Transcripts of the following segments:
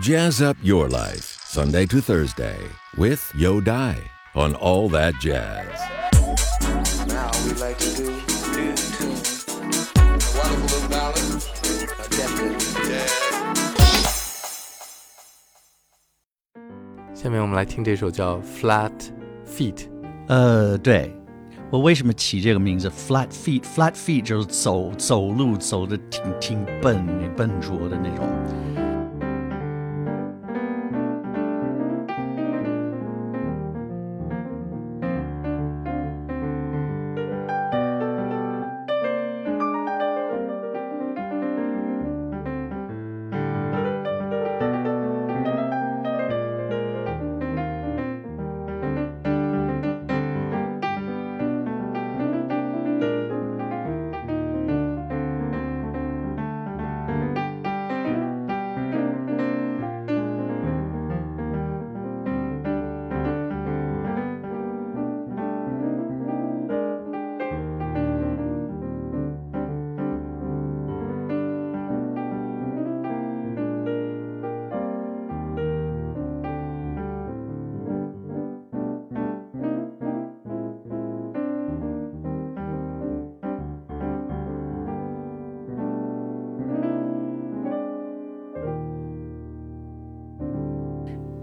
Jazz up your life, Sunday to Thursday, with Yo Dai on All That Jazz. Now we like to do in tune. A wonderful little ballad, attempted jazz. 下面我们来听这首叫《Flat Feet》。呃，对，我为什么起这个名字？Flat feet，flat feet 就是走走路走的挺挺笨、笨拙的那种。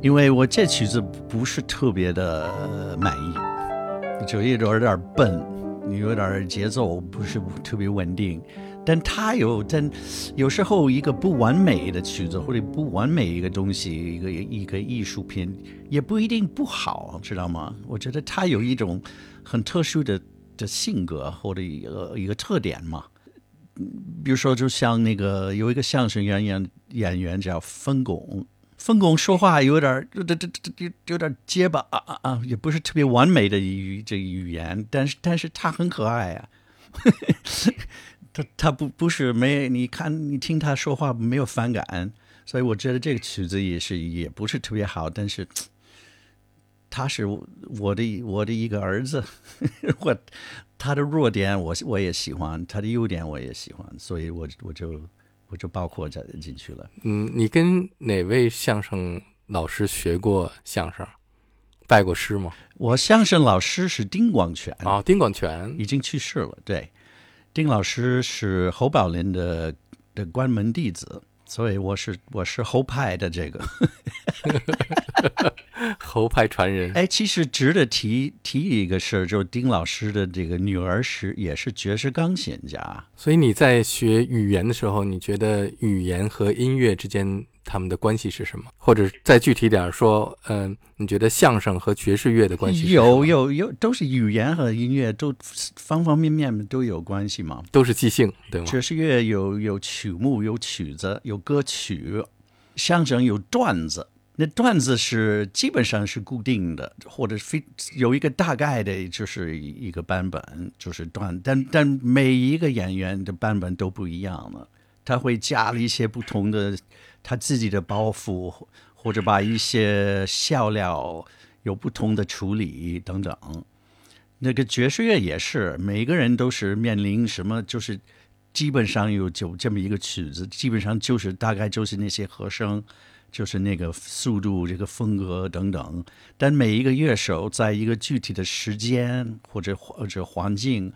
因为我这曲子不是特别的满意，就有点有点笨，有点节奏不是特别稳定。但它有，但有时候一个不完美的曲子或者不完美一个东西，一个一个艺术品也不一定不好，知道吗？我觉得它有一种很特殊的的性格或者一个一个特点嘛。比如说，就像那个有一个相声演员演员叫分巩。分工说话有点这这这这有点结巴啊啊啊，也不是特别完美的语这语言，但是但是他很可爱啊，他他不不是没你看你听他说话没有反感，所以我觉得这个曲子也是也不是特别好，但是他是我的我的一个儿子，我他的弱点我我也喜欢，他的优点我也喜欢，所以我我就。我就包括在进去了。嗯，你跟哪位相声老师学过相声，拜过师吗？我相声老师是丁广泉啊，丁广泉已经去世了。对，丁老师是侯宝林的的关门弟子。所以我是我是侯派的这个 侯派传人。哎，其实值得提提一个事儿，就是丁老师的这个女儿是也是爵士钢琴家。所以你在学语言的时候，你觉得语言和音乐之间？他们的关系是什么？或者再具体点说，嗯，你觉得相声和爵士乐的关系？有有有，都是语言和音乐都方方面面都有关系嘛？都是即兴，对吗？爵士乐有有曲目，有曲子，有歌曲；相声有段子，那段子是基本上是固定的，或者非有一个大概的，就是一个版本，就是段。但但每一个演员的版本都不一样了，他会加了一些不同的。他自己的包袱，或者把一些笑料有不同的处理等等。那个爵士乐也是，每个人都是面临什么，就是基本上有就这么一个曲子，基本上就是大概就是那些和声，就是那个速度、这个风格等等。但每一个乐手在一个具体的时间或者或者环境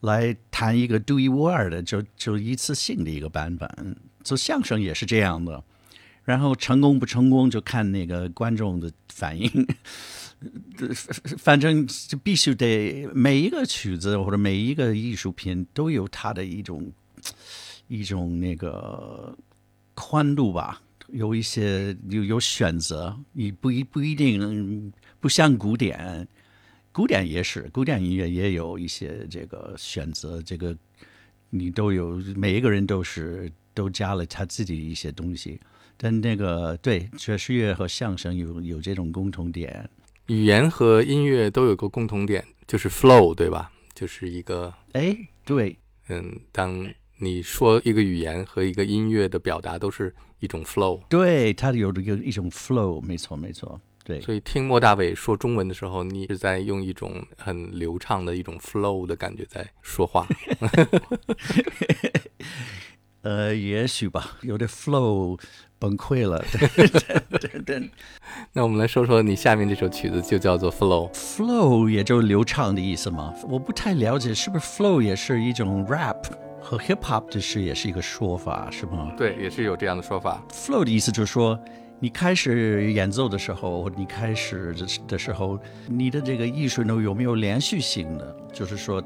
来弹一个独一无二的，就就一次性的一个版本。做相声也是这样的，然后成功不成功就看那个观众的反应。反正就必须得每一个曲子或者每一个艺术品都有它的一种一种那个宽度吧，有一些有有选择，你不一不一定不像古典，古典也是古典音乐也有一些这个选择，这个你都有每一个人都是。都加了他自己一些东西，但那个对爵士乐和相声有有这种共同点，语言和音乐都有个共同点，就是 flow，对吧？就是一个哎，对，嗯，当你说一个语言和一个音乐的表达都是一种 flow，对，它有有一种 flow，没错没错，对。所以听莫大伟说中文的时候，你是在用一种很流畅的一种 flow 的感觉在说话。呃，也许吧，有点 flow 崩溃了。对对对对那我们来说说你下面这首曲子，就叫做 Flow。，flow 也就是流畅的意思嘛。我不太了解，是不是 flow 也是一种 rap 和 hip hop 的是也是一个说法，是吗？对，也是有这样的说法。flow 的意思就是说，你开始演奏的时候，你开始的时候，你的这个艺术呢有没有连续性的？就是说，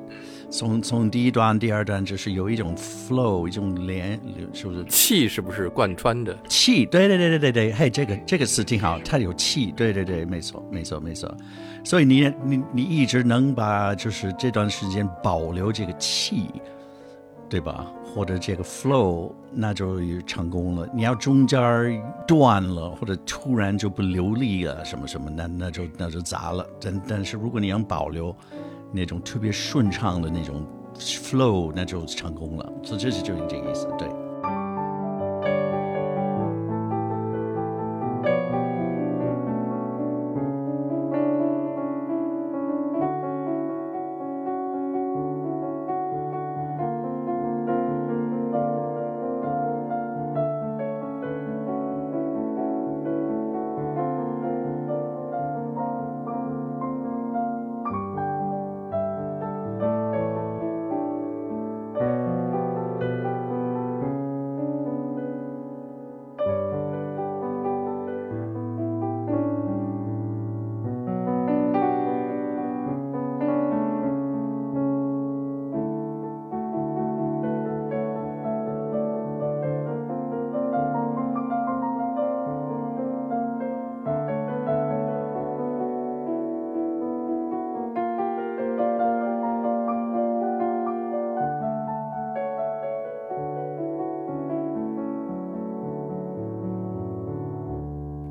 从从第一段、第二段，就是有一种 flow，一种连，是不是？气是不是贯穿的？气，对对对对对对，嘿，这个这个词挺好，它有气，对对对，没错没错没错。所以你你你一直能把就是这段时间保留这个气，对吧？或者这个 flow，那就成功了。你要中间儿断了，或者突然就不流利了，什么什么，那那就那就砸了。但但是如果你能保留那种特别顺畅的那种 flow，那就成功了。所以这是就是这个意思，对。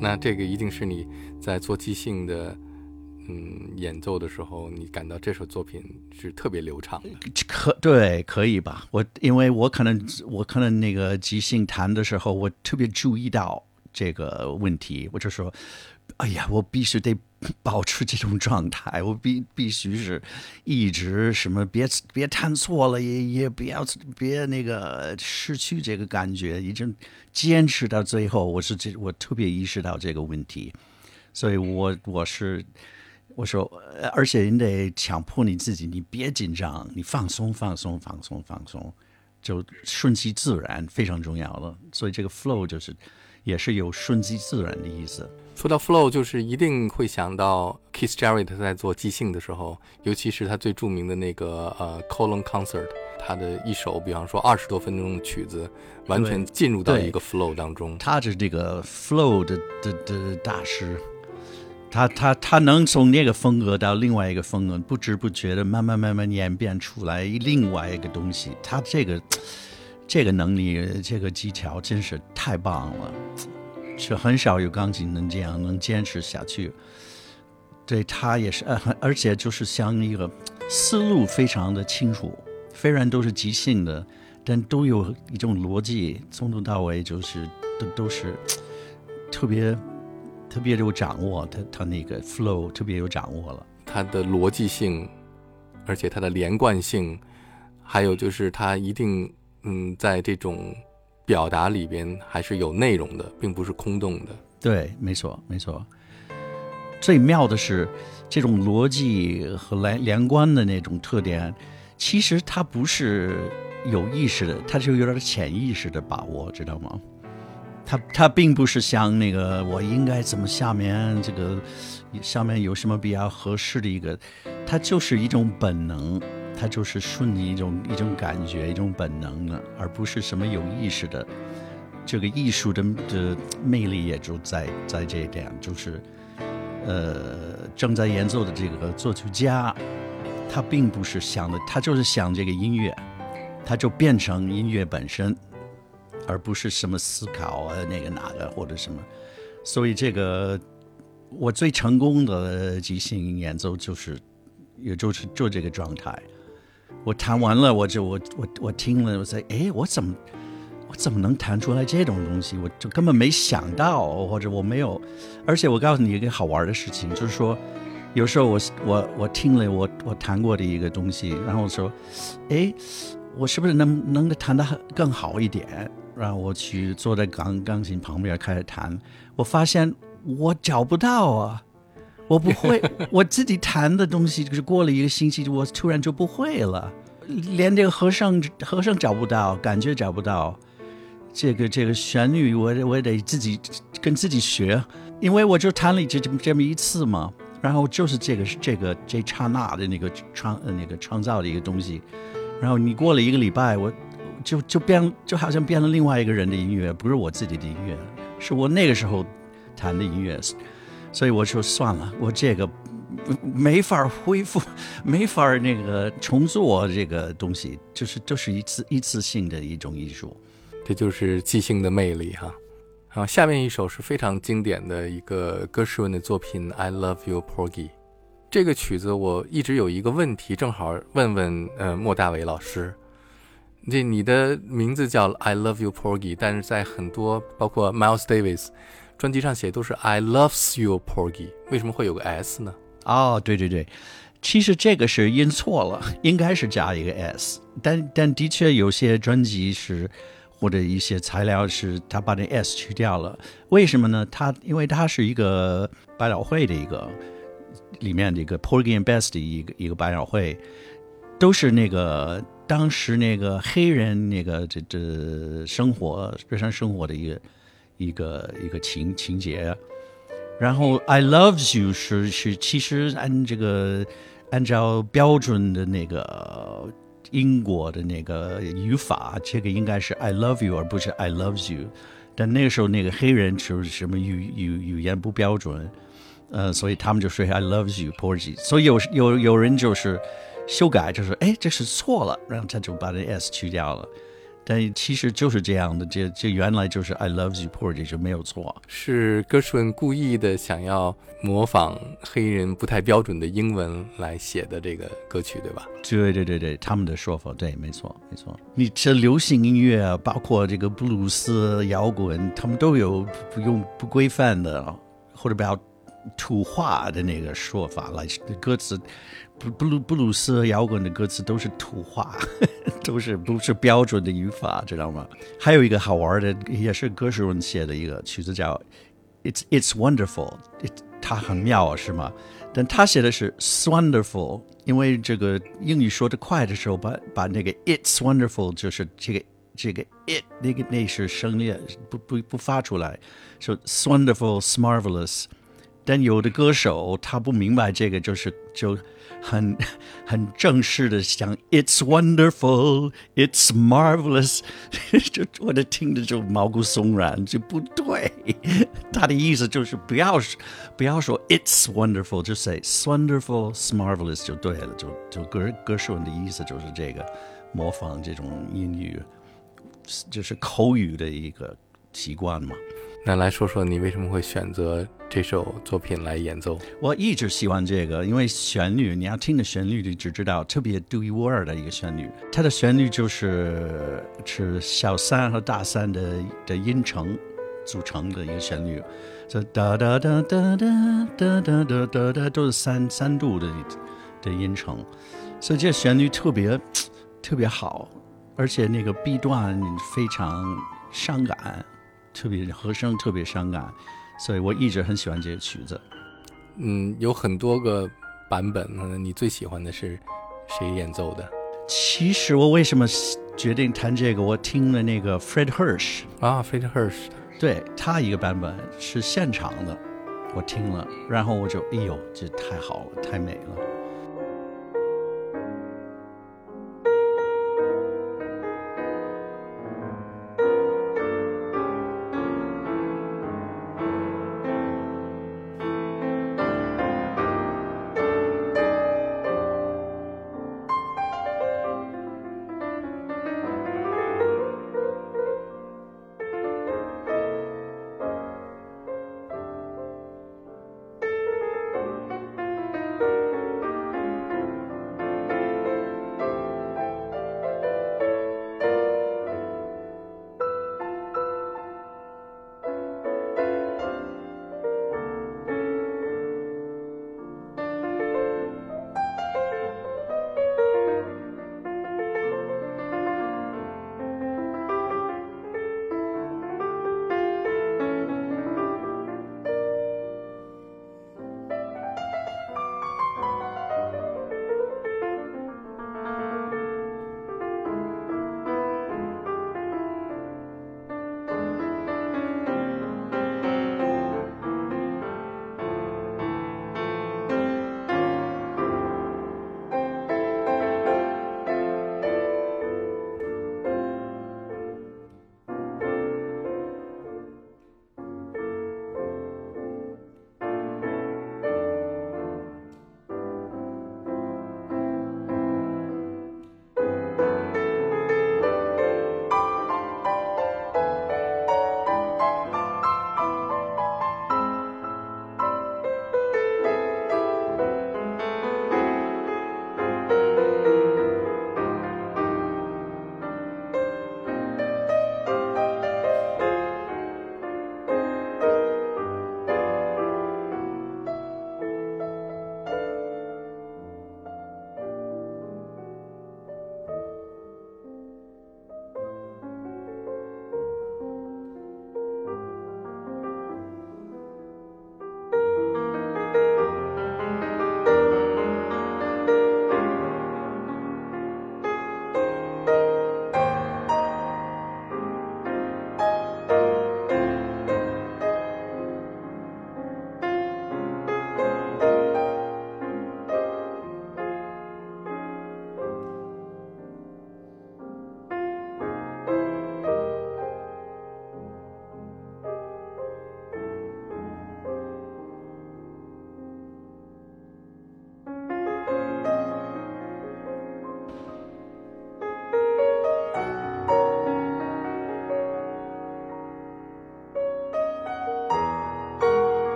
那这个一定是你在做即兴的，嗯，演奏的时候，你感到这首作品是特别流畅的。可对，可以吧？我因为我可能我可能那个即兴弹的时候，我特别注意到这个问题，我就说，哎呀，我必须得保持这种状态，我必必须是一直什么别别弹错了，也也不要别那个失去这个感觉，已经坚持到最后，我是这我特别意识到这个问题，所以我我是。我说，而且你得强迫你自己，你别紧张，你放松，放松，放松，放松，就顺其自然，非常重要了。所以这个 flow 就是也是有顺其自然的意思。说到 flow，就是一定会想到 Keith Jarrett 在做即兴的时候，尤其是他最著名的那个呃 Colon Concert，他的一首，比方说二十多分钟的曲子，完全进入到一个 flow 当中。他是这个 flow 的的的大师，他他他能从那个风格到另外一个风格，不知不觉的慢慢慢慢演变出来另外一个东西。他这个这个能力，这个技巧真是太棒了，是很少有钢琴能这样能坚持下去。对他也是，呃，而且就是像一个思路非常的清楚，虽然都是即兴的，但都有一种逻辑，从头到尾就是都都是特别特别有掌握，他他那个 flow 特别有掌握了。他的逻辑性，而且他的连贯性，还有就是他一定嗯，在这种表达里边还是有内容的，并不是空洞的。对，没错，没错。最妙的是，这种逻辑和连连贯的那种特点，其实它不是有意识的，它就有点潜意识的把握，知道吗？它它并不是像那个我应该怎么下面这个下面有什么比较合适的一个，它就是一种本能，它就是顺你一种一种感觉，一种本能的，而不是什么有意识的。这个艺术的的魅力也就在在这一点，就是呃正在演奏的这个作曲家，他并不是想的，他就是想这个音乐，他就变成音乐本身，而不是什么思考啊那个哪个或者什么。所以这个我最成功的即兴演奏就是，也就是就这个状态。我弹完了，我就我我我听了，我说哎，我怎么？我怎么能弹出来这种东西？我就根本没想到，或者我没有。而且我告诉你一个好玩的事情，就是说，有时候我我我听了我我弹过的一个东西，然后我说，哎，我是不是能能弹得很更好一点？然后我去坐在钢钢琴旁边开始弹，我发现我找不到啊，我不会，我自己弹的东西，就是过了一个星期，我突然就不会了，连这个和声和声找不到，感觉找不到，这个这个旋律我我得自己跟自己学，因为我就弹了这这么这么一次嘛，然后就是这个这个这刹那的那个创呃那个创造的一个东西，然后你过了一个礼拜，我就就变就好像变了另外一个人的音乐，不是我自己的音乐，是我那个时候弹的音乐，所以我说算了，我这个没法恢复，没法那个重做这个东西，就是就是一次一次性的一种艺术。这就是即兴的魅力哈。好，下面一首是非常经典的一个歌诗文的作品《I Love You, Porgy》。这个曲子我一直有一个问题，正好问问呃莫大伟老师。这你的名字叫 I Love You, Porgy，但是在很多包括 Miles Davis 专辑上写都是 I Loves You, Porgy，为什么会有个 S 呢？哦，对对对，其实这个是印错了，应该是加一个 s，但但的确有些专辑是或者一些材料是他把那 s 去掉了，为什么呢？他因为他是一个百老汇的一个里面的一个 Porgy and best 的一个一个百老汇，都是那个当时那个黑人那个这这生活日常生活的一个一个一个情情节。然后 I love you 是是其实按这个按照标准的那个英国的那个语法，这个应该是 I love you 而不是 I loves you。但那个时候那个黑人是什么语语语言不标准，呃，所以他们就说 I loves you Porgy。所以有有有人就是修改，就是哎这是错了，然后他就把那 s 去掉了。但其实就是这样的，这这原来就是 I love you Porgy 就没有错。是歌诗文故意的想要模仿黑人不太标准的英文来写的这个歌曲，对吧？对对对对，他们的说法对，没错没错。你这流行音乐啊，包括这个布鲁斯、摇滚，他们都有不用不规范的或者比较土话的那个说法来歌词。布鲁布鲁斯摇滚的歌词都是土话，都是不是标准的语法，知道吗？还有一个好玩的，也是歌诗文写的一个曲子，叫《It's It's Wonderful》，它很妙，是吗？但他写的是 “wonderful”，因为这个英语说的快的时候，把把那个 “It's Wonderful” 就是这个这个 “it” 那个那是声列不不不发出来，说 “wonderful”、“marvelous”。但有的歌手他不明白这个，就是就。很很正式的讲，It's wonderful, It's marvelous，就我的听着就毛骨悚然，就不对。他的意思就是不要不要说 It's wonderful，就 say It's wonderful, It's marvelous 就对了。就就歌歌手的意思就是这个，模仿这种英语，就是口语的一个习惯嘛。那来说说你为什么会选择这首作品来演奏？我一直喜欢这个，因为旋律，你要听的旋律，你只知道特别独一无二的一个旋律。它的旋律就是是小三和大三的的音程组成的一个旋律，这哒哒哒哒哒哒哒哒哒哒都是三三度的的音程，所以这旋律特别 特别好，而且那个 B 段非常伤感。特别和声特别伤感，所以我一直很喜欢这个曲子。嗯，有很多个版本，你最喜欢的是谁演奏的？其实我为什么决定弹这个？我听了那个 Fred Hirsch 啊，Fred Hirsch，对他一个版本是现场的，我听了，然后我就哎呦，这太好了，太美了。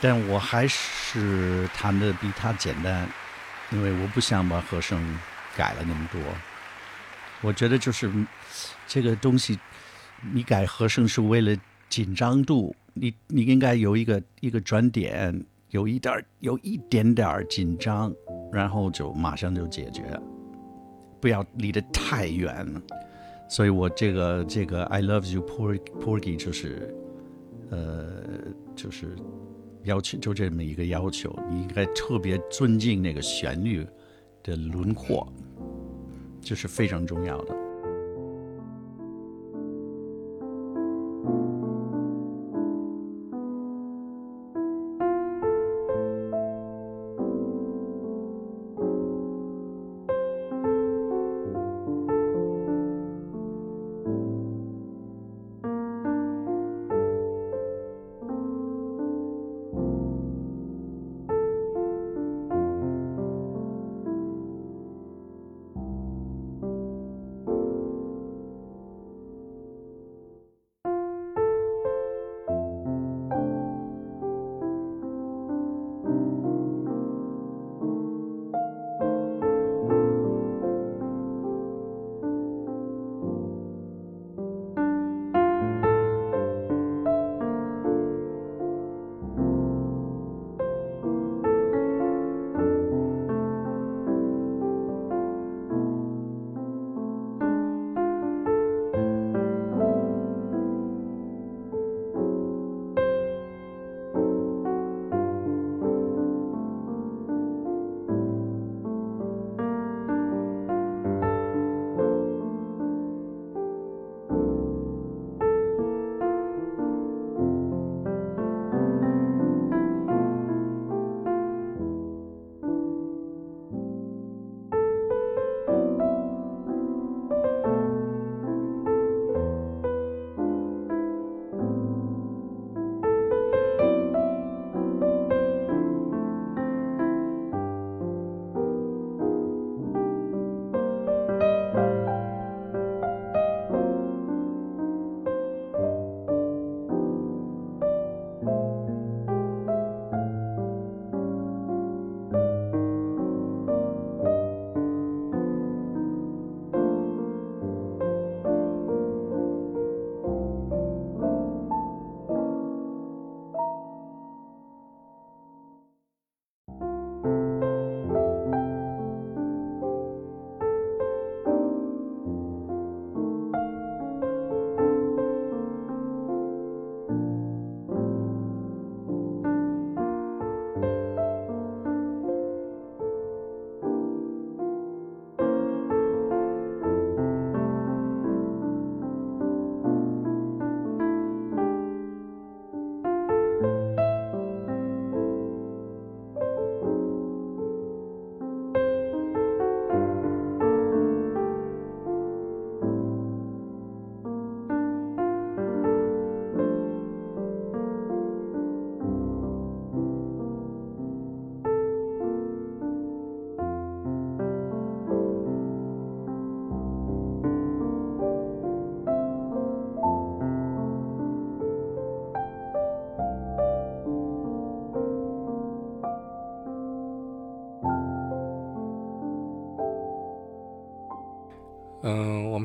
但我还是弹的比他简单，因为我不想把和声改了那么多。我觉得就是这个东西，你改和声是为了紧张度，你你应该有一个一个转点，有一点有一点点紧张，然后就马上就解决，不要离得太远。所以我这个这个 I love you, Por Porgy 就是呃就是要求就这么一个要求，你应该特别尊敬那个旋律的轮廓，这是非常重要的。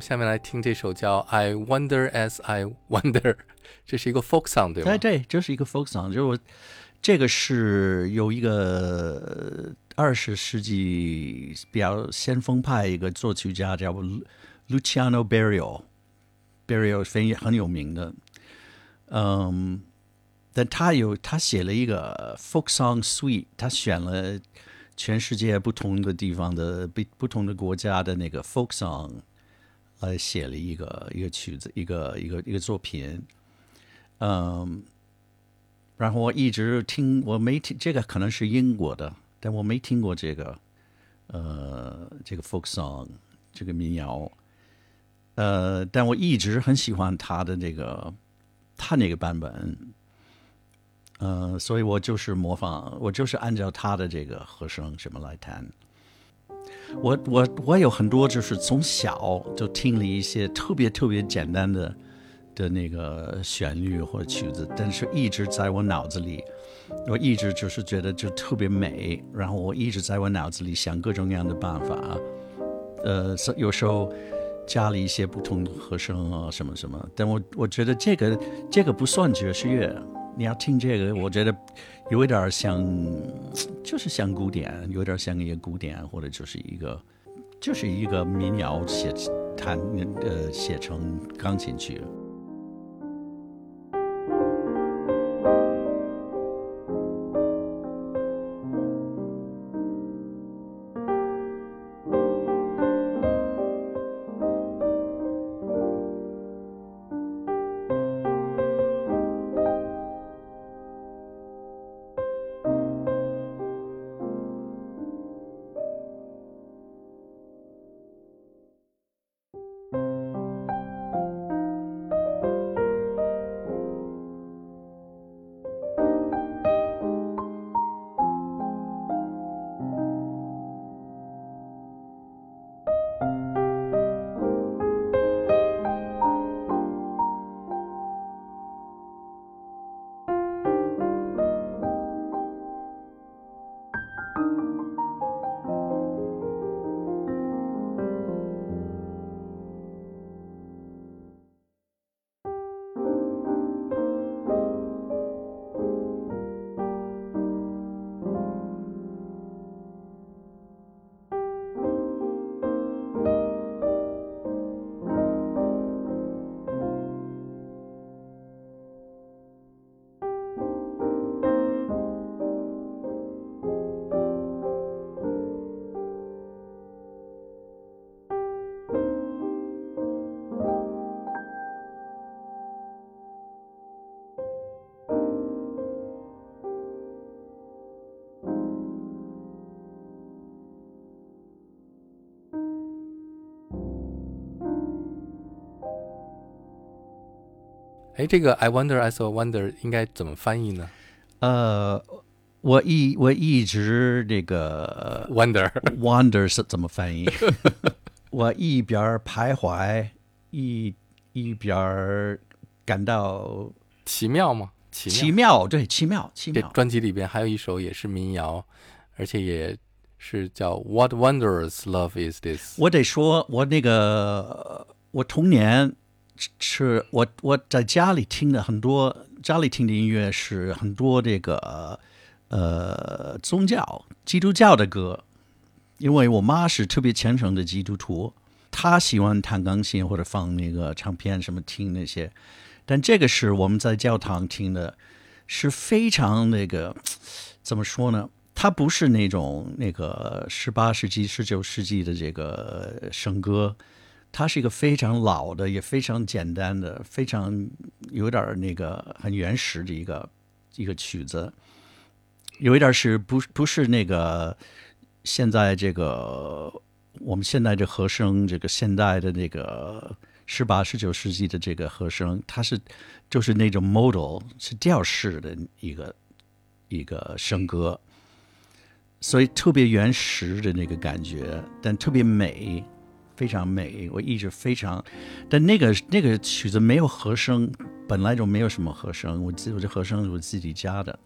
下面来听这首叫《I Wonder as I Wonder》，这是一个 folk song，对吗？对对，这是一个 folk song，就是我这个是有一个二十世纪比较先锋派一个作曲家叫 Luciano Berio，Berio 非很有名的，嗯，但他有他写了一个 folk song suite，他选了。全世界不同的地方的不不同的国家的那个 folk song，呃，写了一个一个曲子，一个一个一个作品，嗯，然后我一直听，我没听这个可能是英国的，但我没听过这个，呃，这个 folk song 这个民谣，呃，但我一直很喜欢他的这个他那个版本。嗯，所以我就是模仿，我就是按照他的这个和声什么来弹。我我我有很多就是从小就听了一些特别特别简单的的那个旋律或者曲子，但是一直在我脑子里，我一直就是觉得就特别美，然后我一直在我脑子里想各种各样的办法，呃，有时候加了一些不同的和声啊什么什么，但我我觉得这个这个不算爵士乐，你要听这个，我觉得有一点像，就是像古典，有点像一个古典，或者就是一个就是一个民谣写弹呃写成钢琴曲。哎，这个 I wonder as a wonder 应该怎么翻译呢呃，我一我一直这个？Wonder wonder 是怎么翻译？我一边儿徘徊，一一边儿感到奇妙吗？奇妙。奇妙，对，奇妙，奇这妙。专辑里边还有一首也是民谣，而且也是叫 What Wondrous Love Is This。我得说，我那个我童年是我我在家里听的很多，家里听的音乐是很多这个呃宗教基督教的歌，因为我妈是特别虔诚的基督徒，她喜欢弹钢琴或者放那个唱片什么听那些，但这个是我们在教堂听的，是非常那个怎么说呢？它不是那种那个十八世纪、十九世纪的这个圣歌，它是一个非常老的，也非常简单的，非常有点那个很原始的一个一个曲子，有一点是不不是那个现在这个我们现在这和声，这个现代的那个十八、十九世纪的这个和声，它是就是那种 modal 是调式的一个一个声歌，所以特别原始的那个感觉，但特别美，非常美。我一直非常，但那个那个曲子没有和声，本来就没有什么和声，我记我这和声是我自己加的，